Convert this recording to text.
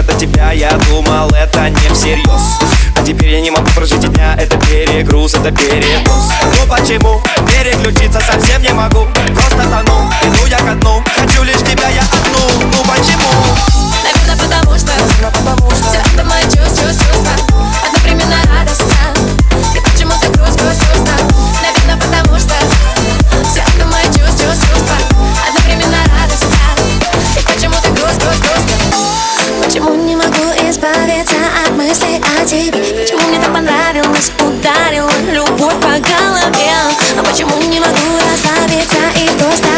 до тебя Я думал, это не всерьез. А теперь я не могу прожить дня Это перегруз, это передоз Ну почему переключиться совсем не могу? Просто тону, тебе? Почему мне так понравилось, ударила любовь по голове. А почему не могу расслабиться? И просто